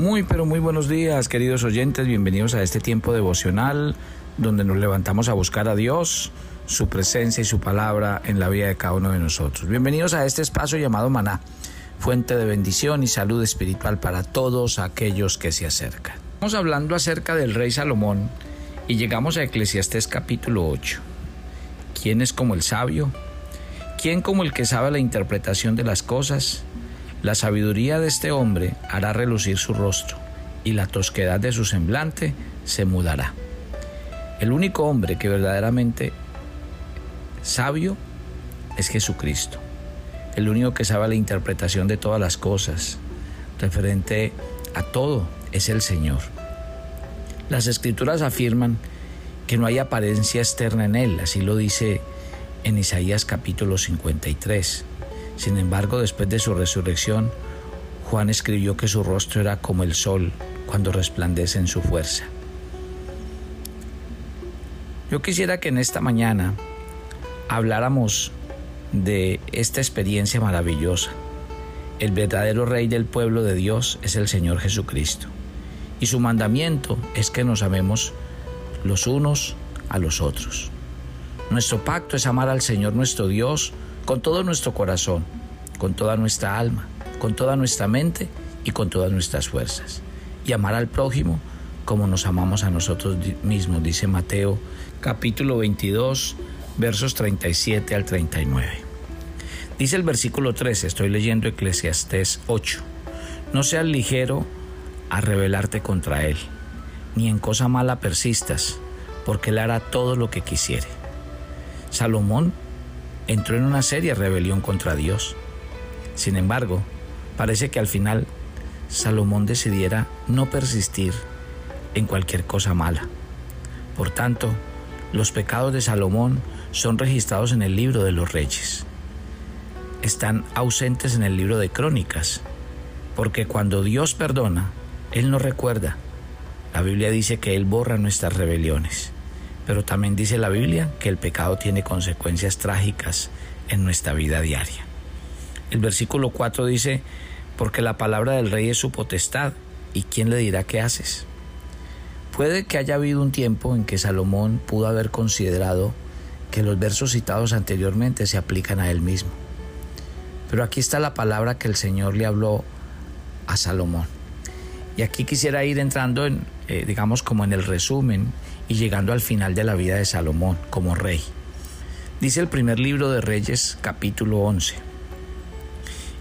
Muy, pero muy buenos días, queridos oyentes. Bienvenidos a este tiempo devocional donde nos levantamos a buscar a Dios, su presencia y su palabra en la vida de cada uno de nosotros. Bienvenidos a este espacio llamado Maná, fuente de bendición y salud espiritual para todos aquellos que se acercan. Estamos hablando acerca del rey Salomón y llegamos a Eclesiastés capítulo 8. ¿Quién es como el sabio? ¿Quién como el que sabe la interpretación de las cosas? La sabiduría de este hombre hará relucir su rostro, y la tosquedad de su semblante se mudará. El único hombre que verdaderamente sabio es Jesucristo. El único que sabe la interpretación de todas las cosas, referente a todo, es el Señor. Las escrituras afirman que no hay apariencia externa en Él, así lo dice en Isaías capítulo 53. Sin embargo, después de su resurrección, Juan escribió que su rostro era como el sol cuando resplandece en su fuerza. Yo quisiera que en esta mañana habláramos de esta experiencia maravillosa. El verdadero Rey del pueblo de Dios es el Señor Jesucristo. Y su mandamiento es que nos amemos los unos a los otros. Nuestro pacto es amar al Señor nuestro Dios con todo nuestro corazón, con toda nuestra alma, con toda nuestra mente y con todas nuestras fuerzas. Y amar al prójimo como nos amamos a nosotros mismos, dice Mateo capítulo 22, versos 37 al 39. Dice el versículo 13, estoy leyendo Eclesiastés 8, no seas ligero a rebelarte contra él, ni en cosa mala persistas, porque él hará todo lo que quisiere. Salomón entró en una seria rebelión contra Dios. Sin embargo, parece que al final Salomón decidiera no persistir en cualquier cosa mala. Por tanto, los pecados de Salomón son registrados en el libro de los reyes. Están ausentes en el libro de crónicas, porque cuando Dios perdona, Él no recuerda. La Biblia dice que Él borra nuestras rebeliones. Pero también dice la Biblia que el pecado tiene consecuencias trágicas en nuestra vida diaria. El versículo 4 dice, porque la palabra del rey es su potestad, ¿y quién le dirá qué haces? Puede que haya habido un tiempo en que Salomón pudo haber considerado que los versos citados anteriormente se aplican a él mismo. Pero aquí está la palabra que el Señor le habló a Salomón. Y aquí quisiera ir entrando en, eh, digamos, como en el resumen y llegando al final de la vida de Salomón como rey. Dice el primer libro de Reyes capítulo 11.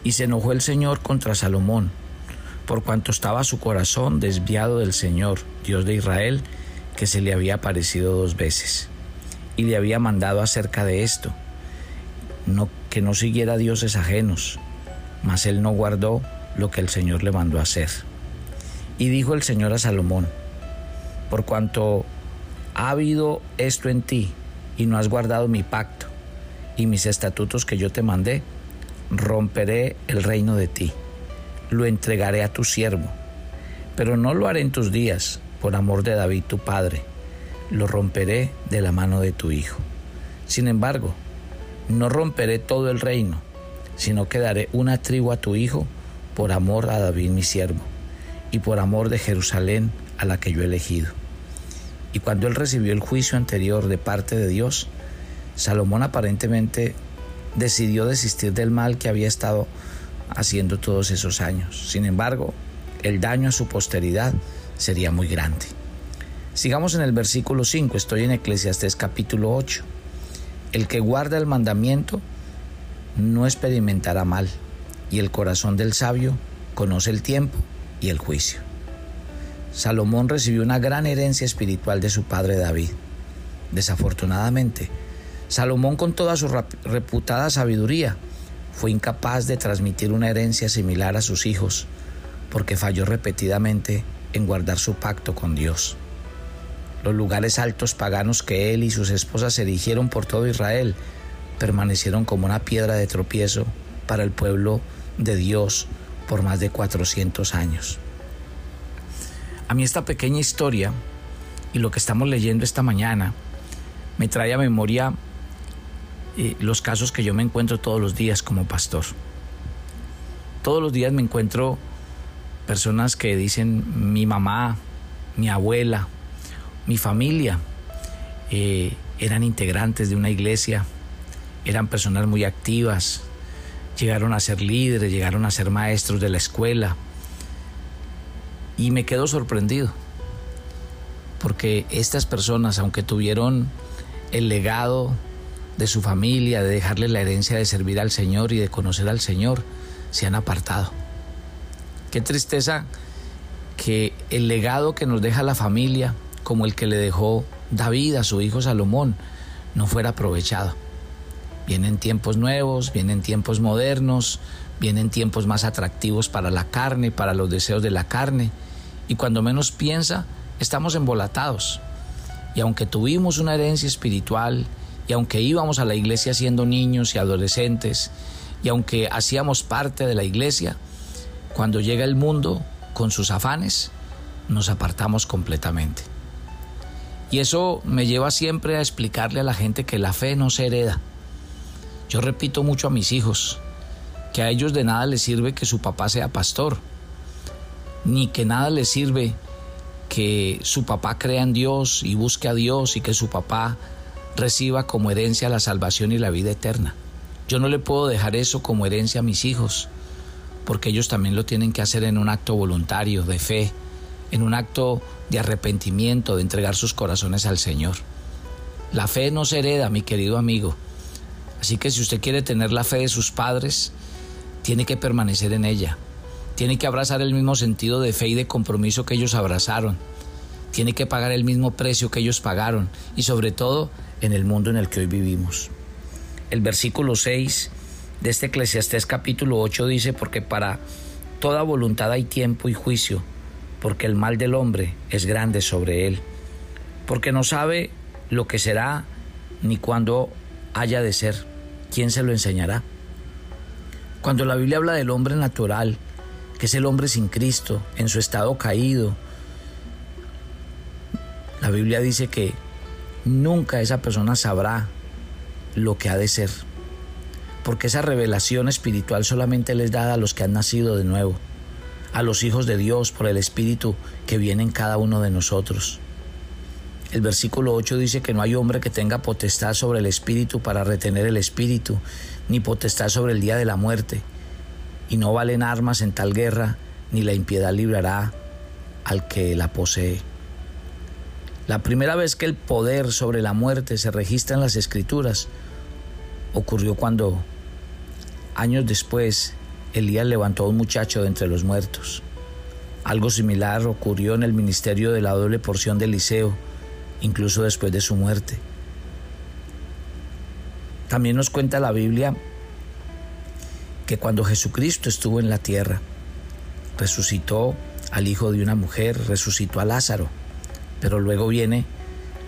Y se enojó el Señor contra Salomón, por cuanto estaba su corazón desviado del Señor, Dios de Israel, que se le había aparecido dos veces. Y le había mandado acerca de esto, que no siguiera dioses ajenos, mas él no guardó lo que el Señor le mandó hacer. Y dijo el Señor a Salomón, por cuanto ha habido esto en ti y no has guardado mi pacto y mis estatutos que yo te mandé, romperé el reino de ti, lo entregaré a tu siervo, pero no lo haré en tus días, por amor de David tu padre, lo romperé de la mano de tu hijo. Sin embargo, no romperé todo el reino, sino que daré una tribu a tu hijo por amor a David mi siervo, y por amor de Jerusalén a la que yo he elegido Y cuando él recibió el juicio anterior de parte de Dios, Salomón aparentemente decidió desistir del mal que había estado haciendo todos esos años. Sin embargo, el daño a su posteridad sería muy grande. Sigamos en el versículo 5, estoy en Eclesiastés capítulo 8. El que guarda el mandamiento no experimentará mal, y el corazón del sabio conoce el tiempo y el juicio. Salomón recibió una gran herencia espiritual de su padre David. Desafortunadamente, Salomón con toda su reputada sabiduría fue incapaz de transmitir una herencia similar a sus hijos porque falló repetidamente en guardar su pacto con Dios. Los lugares altos paganos que él y sus esposas erigieron por todo Israel permanecieron como una piedra de tropiezo para el pueblo de Dios por más de 400 años. A mí esta pequeña historia y lo que estamos leyendo esta mañana me trae a memoria eh, los casos que yo me encuentro todos los días como pastor. Todos los días me encuentro personas que dicen mi mamá, mi abuela, mi familia eh, eran integrantes de una iglesia, eran personas muy activas, llegaron a ser líderes, llegaron a ser maestros de la escuela. Y me quedo sorprendido, porque estas personas, aunque tuvieron el legado de su familia, de dejarle la herencia de servir al Señor y de conocer al Señor, se han apartado. Qué tristeza que el legado que nos deja la familia, como el que le dejó David a su hijo Salomón, no fuera aprovechado. Vienen tiempos nuevos, vienen tiempos modernos, vienen tiempos más atractivos para la carne, para los deseos de la carne, y cuando menos piensa, estamos embolatados. Y aunque tuvimos una herencia espiritual, y aunque íbamos a la iglesia siendo niños y adolescentes, y aunque hacíamos parte de la iglesia, cuando llega el mundo con sus afanes, nos apartamos completamente. Y eso me lleva siempre a explicarle a la gente que la fe no se hereda. Yo repito mucho a mis hijos que a ellos de nada les sirve que su papá sea pastor, ni que nada les sirve que su papá crea en Dios y busque a Dios y que su papá reciba como herencia la salvación y la vida eterna. Yo no le puedo dejar eso como herencia a mis hijos, porque ellos también lo tienen que hacer en un acto voluntario de fe, en un acto de arrepentimiento, de entregar sus corazones al Señor. La fe no se hereda, mi querido amigo. Así que si usted quiere tener la fe de sus padres, tiene que permanecer en ella. Tiene que abrazar el mismo sentido de fe y de compromiso que ellos abrazaron. Tiene que pagar el mismo precio que ellos pagaron y sobre todo en el mundo en el que hoy vivimos. El versículo 6 de este Eclesiastés capítulo 8 dice, porque para toda voluntad hay tiempo y juicio, porque el mal del hombre es grande sobre él, porque no sabe lo que será ni cuándo haya de ser, ¿quién se lo enseñará? Cuando la Biblia habla del hombre natural, que es el hombre sin Cristo, en su estado caído, la Biblia dice que nunca esa persona sabrá lo que ha de ser, porque esa revelación espiritual solamente les da a los que han nacido de nuevo, a los hijos de Dios por el Espíritu que viene en cada uno de nosotros. El versículo 8 dice que no hay hombre que tenga potestad sobre el Espíritu para retener el Espíritu, ni potestad sobre el día de la muerte, y no valen armas en tal guerra, ni la impiedad librará al que la posee. La primera vez que el poder sobre la muerte se registra en las escrituras ocurrió cuando, años después, Elías levantó a un muchacho de entre los muertos. Algo similar ocurrió en el ministerio de la doble porción de Eliseo, incluso después de su muerte. También nos cuenta la Biblia que cuando Jesucristo estuvo en la tierra, resucitó al hijo de una mujer, resucitó a Lázaro pero luego viene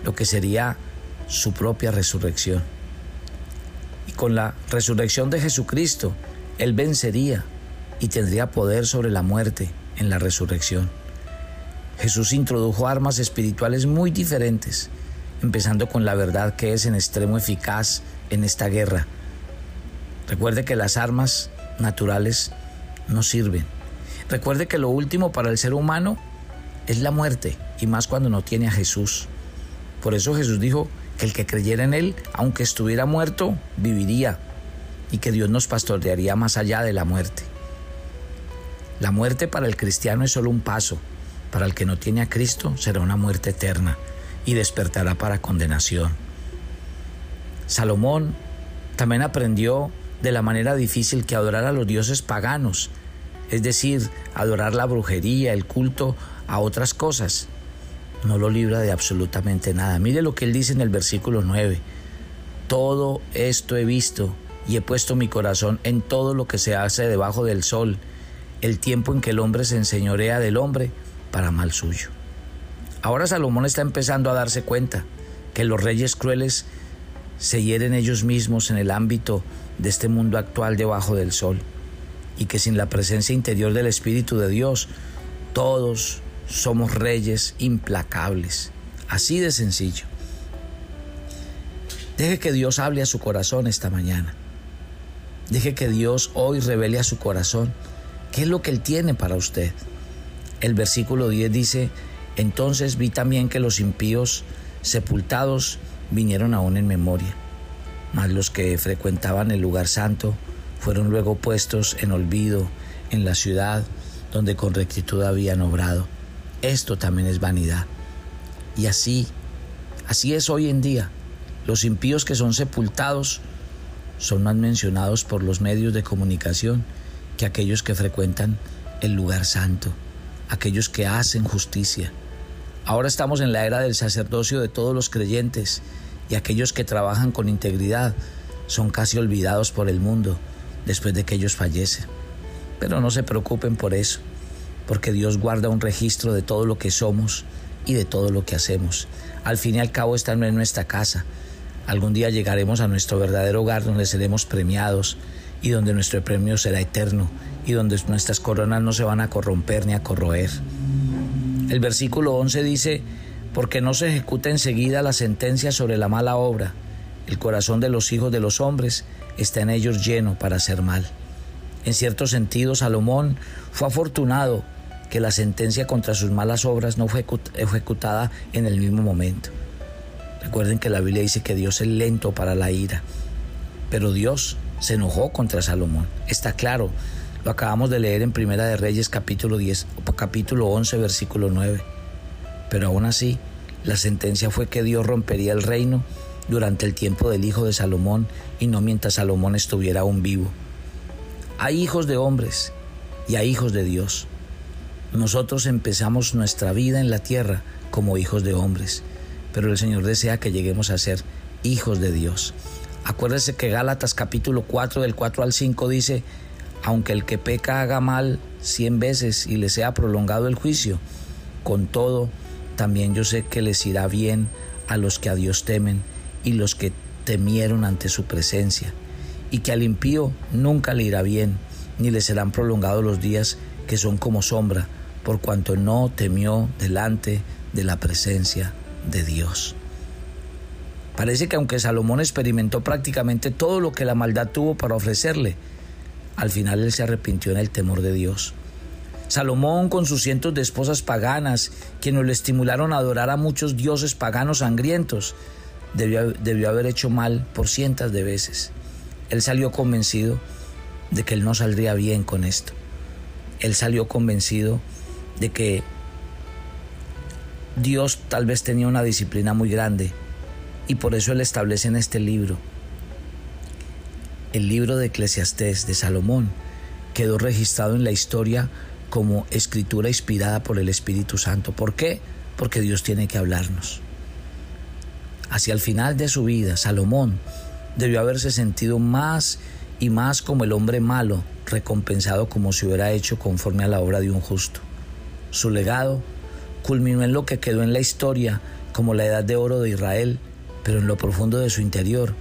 lo que sería su propia resurrección. Y con la resurrección de Jesucristo, Él vencería y tendría poder sobre la muerte en la resurrección. Jesús introdujo armas espirituales muy diferentes, empezando con la verdad que es en extremo eficaz en esta guerra. Recuerde que las armas naturales no sirven. Recuerde que lo último para el ser humano es la muerte, y más cuando no tiene a Jesús. Por eso Jesús dijo que el que creyera en Él, aunque estuviera muerto, viviría y que Dios nos pastorearía más allá de la muerte. La muerte para el cristiano es solo un paso, para el que no tiene a Cristo será una muerte eterna y despertará para condenación. Salomón también aprendió de la manera difícil que adorar a los dioses paganos, es decir, adorar la brujería, el culto a otras cosas, no lo libra de absolutamente nada. Mire lo que él dice en el versículo 9. Todo esto he visto y he puesto mi corazón en todo lo que se hace debajo del sol, el tiempo en que el hombre se enseñorea del hombre para mal suyo. Ahora Salomón está empezando a darse cuenta que los reyes crueles se hieren ellos mismos en el ámbito de este mundo actual debajo del sol y que sin la presencia interior del Espíritu de Dios todos somos reyes implacables. Así de sencillo. Deje que Dios hable a su corazón esta mañana. Deje que Dios hoy revele a su corazón qué es lo que Él tiene para usted. El versículo 10 dice, entonces vi también que los impíos sepultados vinieron aún en memoria, mas los que frecuentaban el lugar santo fueron luego puestos en olvido en la ciudad donde con rectitud habían obrado. Esto también es vanidad. Y así, así es hoy en día. Los impíos que son sepultados son más mencionados por los medios de comunicación que aquellos que frecuentan el lugar santo, aquellos que hacen justicia. Ahora estamos en la era del sacerdocio de todos los creyentes y aquellos que trabajan con integridad son casi olvidados por el mundo después de que ellos fallecen. Pero no se preocupen por eso porque Dios guarda un registro de todo lo que somos y de todo lo que hacemos. Al fin y al cabo esta no es nuestra casa. Algún día llegaremos a nuestro verdadero hogar donde seremos premiados y donde nuestro premio será eterno y donde nuestras coronas no se van a corromper ni a corroer. El versículo 11 dice, porque no se ejecuta enseguida la sentencia sobre la mala obra. El corazón de los hijos de los hombres está en ellos lleno para hacer mal. En cierto sentido, Salomón fue afortunado que la sentencia contra sus malas obras no fue ejecutada en el mismo momento. Recuerden que la Biblia dice que Dios es lento para la ira, pero Dios se enojó contra Salomón. Está claro, lo acabamos de leer en Primera de Reyes capítulo 10, capítulo 11, versículo 9. Pero aún así, la sentencia fue que Dios rompería el reino durante el tiempo del hijo de Salomón y no mientras Salomón estuviera aún vivo. Hay hijos de hombres y hay hijos de Dios. Nosotros empezamos nuestra vida en la tierra como hijos de hombres, pero el Señor desea que lleguemos a ser hijos de Dios. Acuérdese que Gálatas capítulo 4 del 4 al 5 dice, aunque el que peca haga mal cien veces y le sea prolongado el juicio, con todo, también yo sé que les irá bien a los que a Dios temen y los que temieron ante su presencia y que al impío nunca le irá bien, ni le serán prolongados los días que son como sombra, por cuanto no temió delante de la presencia de Dios. Parece que aunque Salomón experimentó prácticamente todo lo que la maldad tuvo para ofrecerle, al final él se arrepintió en el temor de Dios. Salomón, con sus cientos de esposas paganas, quienes lo estimularon a adorar a muchos dioses paganos sangrientos, debió, debió haber hecho mal por cientos de veces. Él salió convencido de que él no saldría bien con esto. Él salió convencido de que Dios tal vez tenía una disciplina muy grande y por eso él establece en este libro, el libro de Eclesiastés de Salomón, quedó registrado en la historia como escritura inspirada por el Espíritu Santo. ¿Por qué? Porque Dios tiene que hablarnos. Hacia el final de su vida, Salomón debió haberse sentido más y más como el hombre malo, recompensado como si hubiera hecho conforme a la obra de un justo. Su legado culminó en lo que quedó en la historia como la edad de oro de Israel, pero en lo profundo de su interior,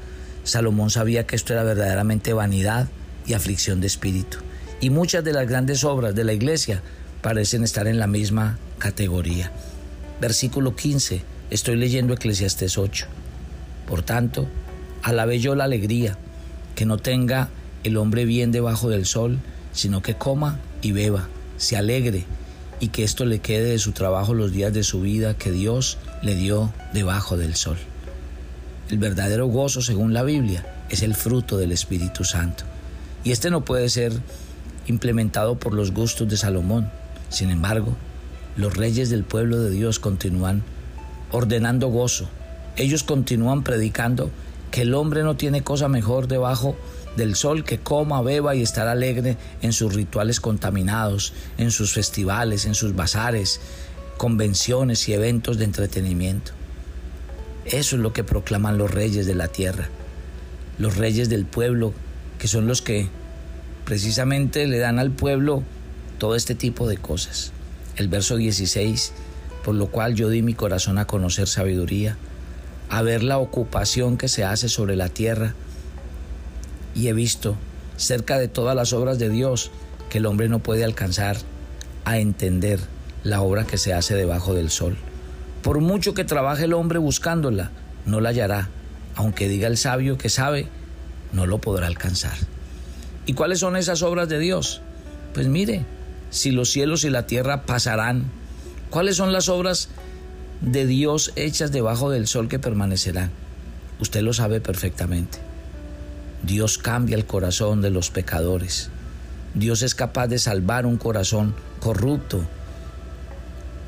Salomón sabía que esto era verdaderamente vanidad y aflicción de espíritu. Y muchas de las grandes obras de la iglesia parecen estar en la misma categoría. Versículo 15, estoy leyendo Eclesiastes 8. Por tanto, Alabe yo la alegría, que no tenga el hombre bien debajo del sol, sino que coma y beba, se alegre y que esto le quede de su trabajo los días de su vida que Dios le dio debajo del sol. El verdadero gozo, según la Biblia, es el fruto del Espíritu Santo. Y este no puede ser implementado por los gustos de Salomón. Sin embargo, los reyes del pueblo de Dios continúan ordenando gozo. Ellos continúan predicando que el hombre no tiene cosa mejor debajo del sol que coma, beba y estar alegre en sus rituales contaminados, en sus festivales, en sus bazares, convenciones y eventos de entretenimiento. Eso es lo que proclaman los reyes de la tierra, los reyes del pueblo, que son los que precisamente le dan al pueblo todo este tipo de cosas. El verso 16, por lo cual yo di mi corazón a conocer sabiduría, a ver la ocupación que se hace sobre la tierra, y he visto cerca de todas las obras de Dios que el hombre no puede alcanzar a entender la obra que se hace debajo del sol. Por mucho que trabaje el hombre buscándola, no la hallará. Aunque diga el sabio que sabe, no lo podrá alcanzar. ¿Y cuáles son esas obras de Dios? Pues mire, si los cielos y la tierra pasarán, ¿cuáles son las obras de Dios hechas debajo del sol que permanecerán? Usted lo sabe perfectamente. Dios cambia el corazón de los pecadores. Dios es capaz de salvar un corazón corrupto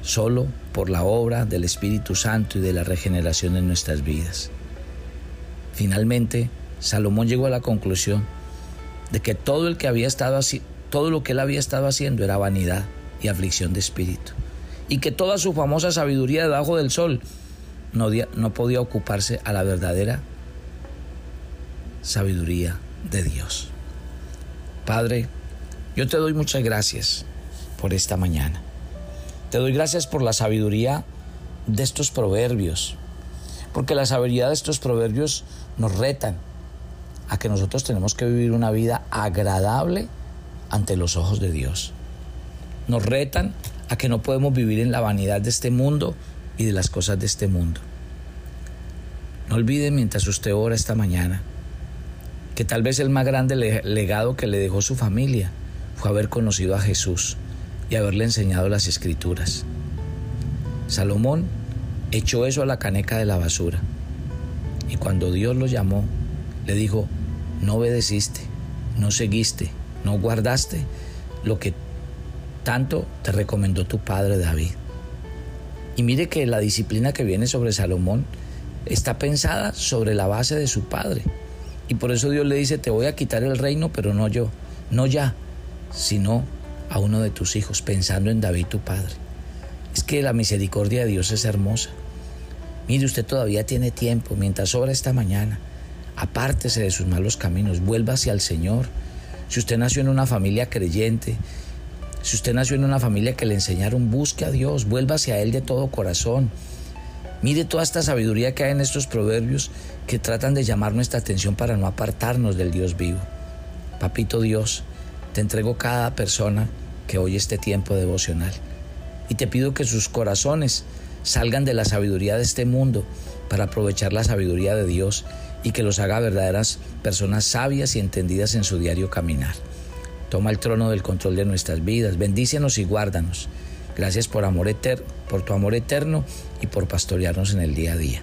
solo por la obra del Espíritu Santo y de la regeneración en nuestras vidas. Finalmente, Salomón llegó a la conclusión de que todo el que había estado todo lo que él había estado haciendo era vanidad y aflicción de espíritu, y que toda su famosa sabiduría debajo del sol no, no podía ocuparse a la verdadera sabiduría de Dios. Padre, yo te doy muchas gracias por esta mañana. Te doy gracias por la sabiduría de estos proverbios, porque la sabiduría de estos proverbios nos retan a que nosotros tenemos que vivir una vida agradable ante los ojos de Dios. Nos retan a que no podemos vivir en la vanidad de este mundo y de las cosas de este mundo. No olvide mientras usted ora esta mañana que tal vez el más grande legado que le dejó su familia fue haber conocido a Jesús y haberle enseñado las escrituras. Salomón echó eso a la caneca de la basura y cuando Dios lo llamó, le dijo, no obedeciste, no seguiste, no guardaste lo que tanto te recomendó tu padre David. Y mire que la disciplina que viene sobre Salomón está pensada sobre la base de su padre. Y por eso Dios le dice, te voy a quitar el reino, pero no yo, no ya, sino a uno de tus hijos, pensando en David tu padre. Es que la misericordia de Dios es hermosa. Mire, usted todavía tiene tiempo, mientras obra esta mañana, apártese de sus malos caminos, vuelva hacia el Señor. Si usted nació en una familia creyente, si usted nació en una familia que le enseñaron, busque a Dios, vuelva hacia Él de todo corazón. Mire toda esta sabiduría que hay en estos proverbios que tratan de llamar nuestra atención para no apartarnos del Dios vivo. Papito Dios, te entrego cada persona que oye este tiempo devocional y te pido que sus corazones salgan de la sabiduría de este mundo para aprovechar la sabiduría de Dios y que los haga verdaderas personas sabias y entendidas en su diario caminar. Toma el trono del control de nuestras vidas, bendícenos y guárdanos. Gracias por, amor eterno, por tu amor eterno y por pastorearnos en el día a día.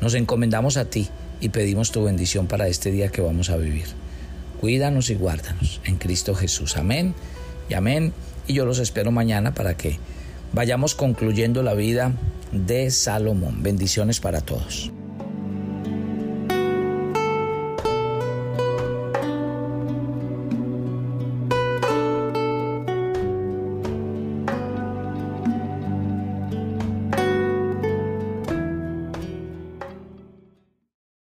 Nos encomendamos a ti y pedimos tu bendición para este día que vamos a vivir. Cuídanos y guárdanos en Cristo Jesús. Amén y amén. Y yo los espero mañana para que vayamos concluyendo la vida de Salomón. Bendiciones para todos.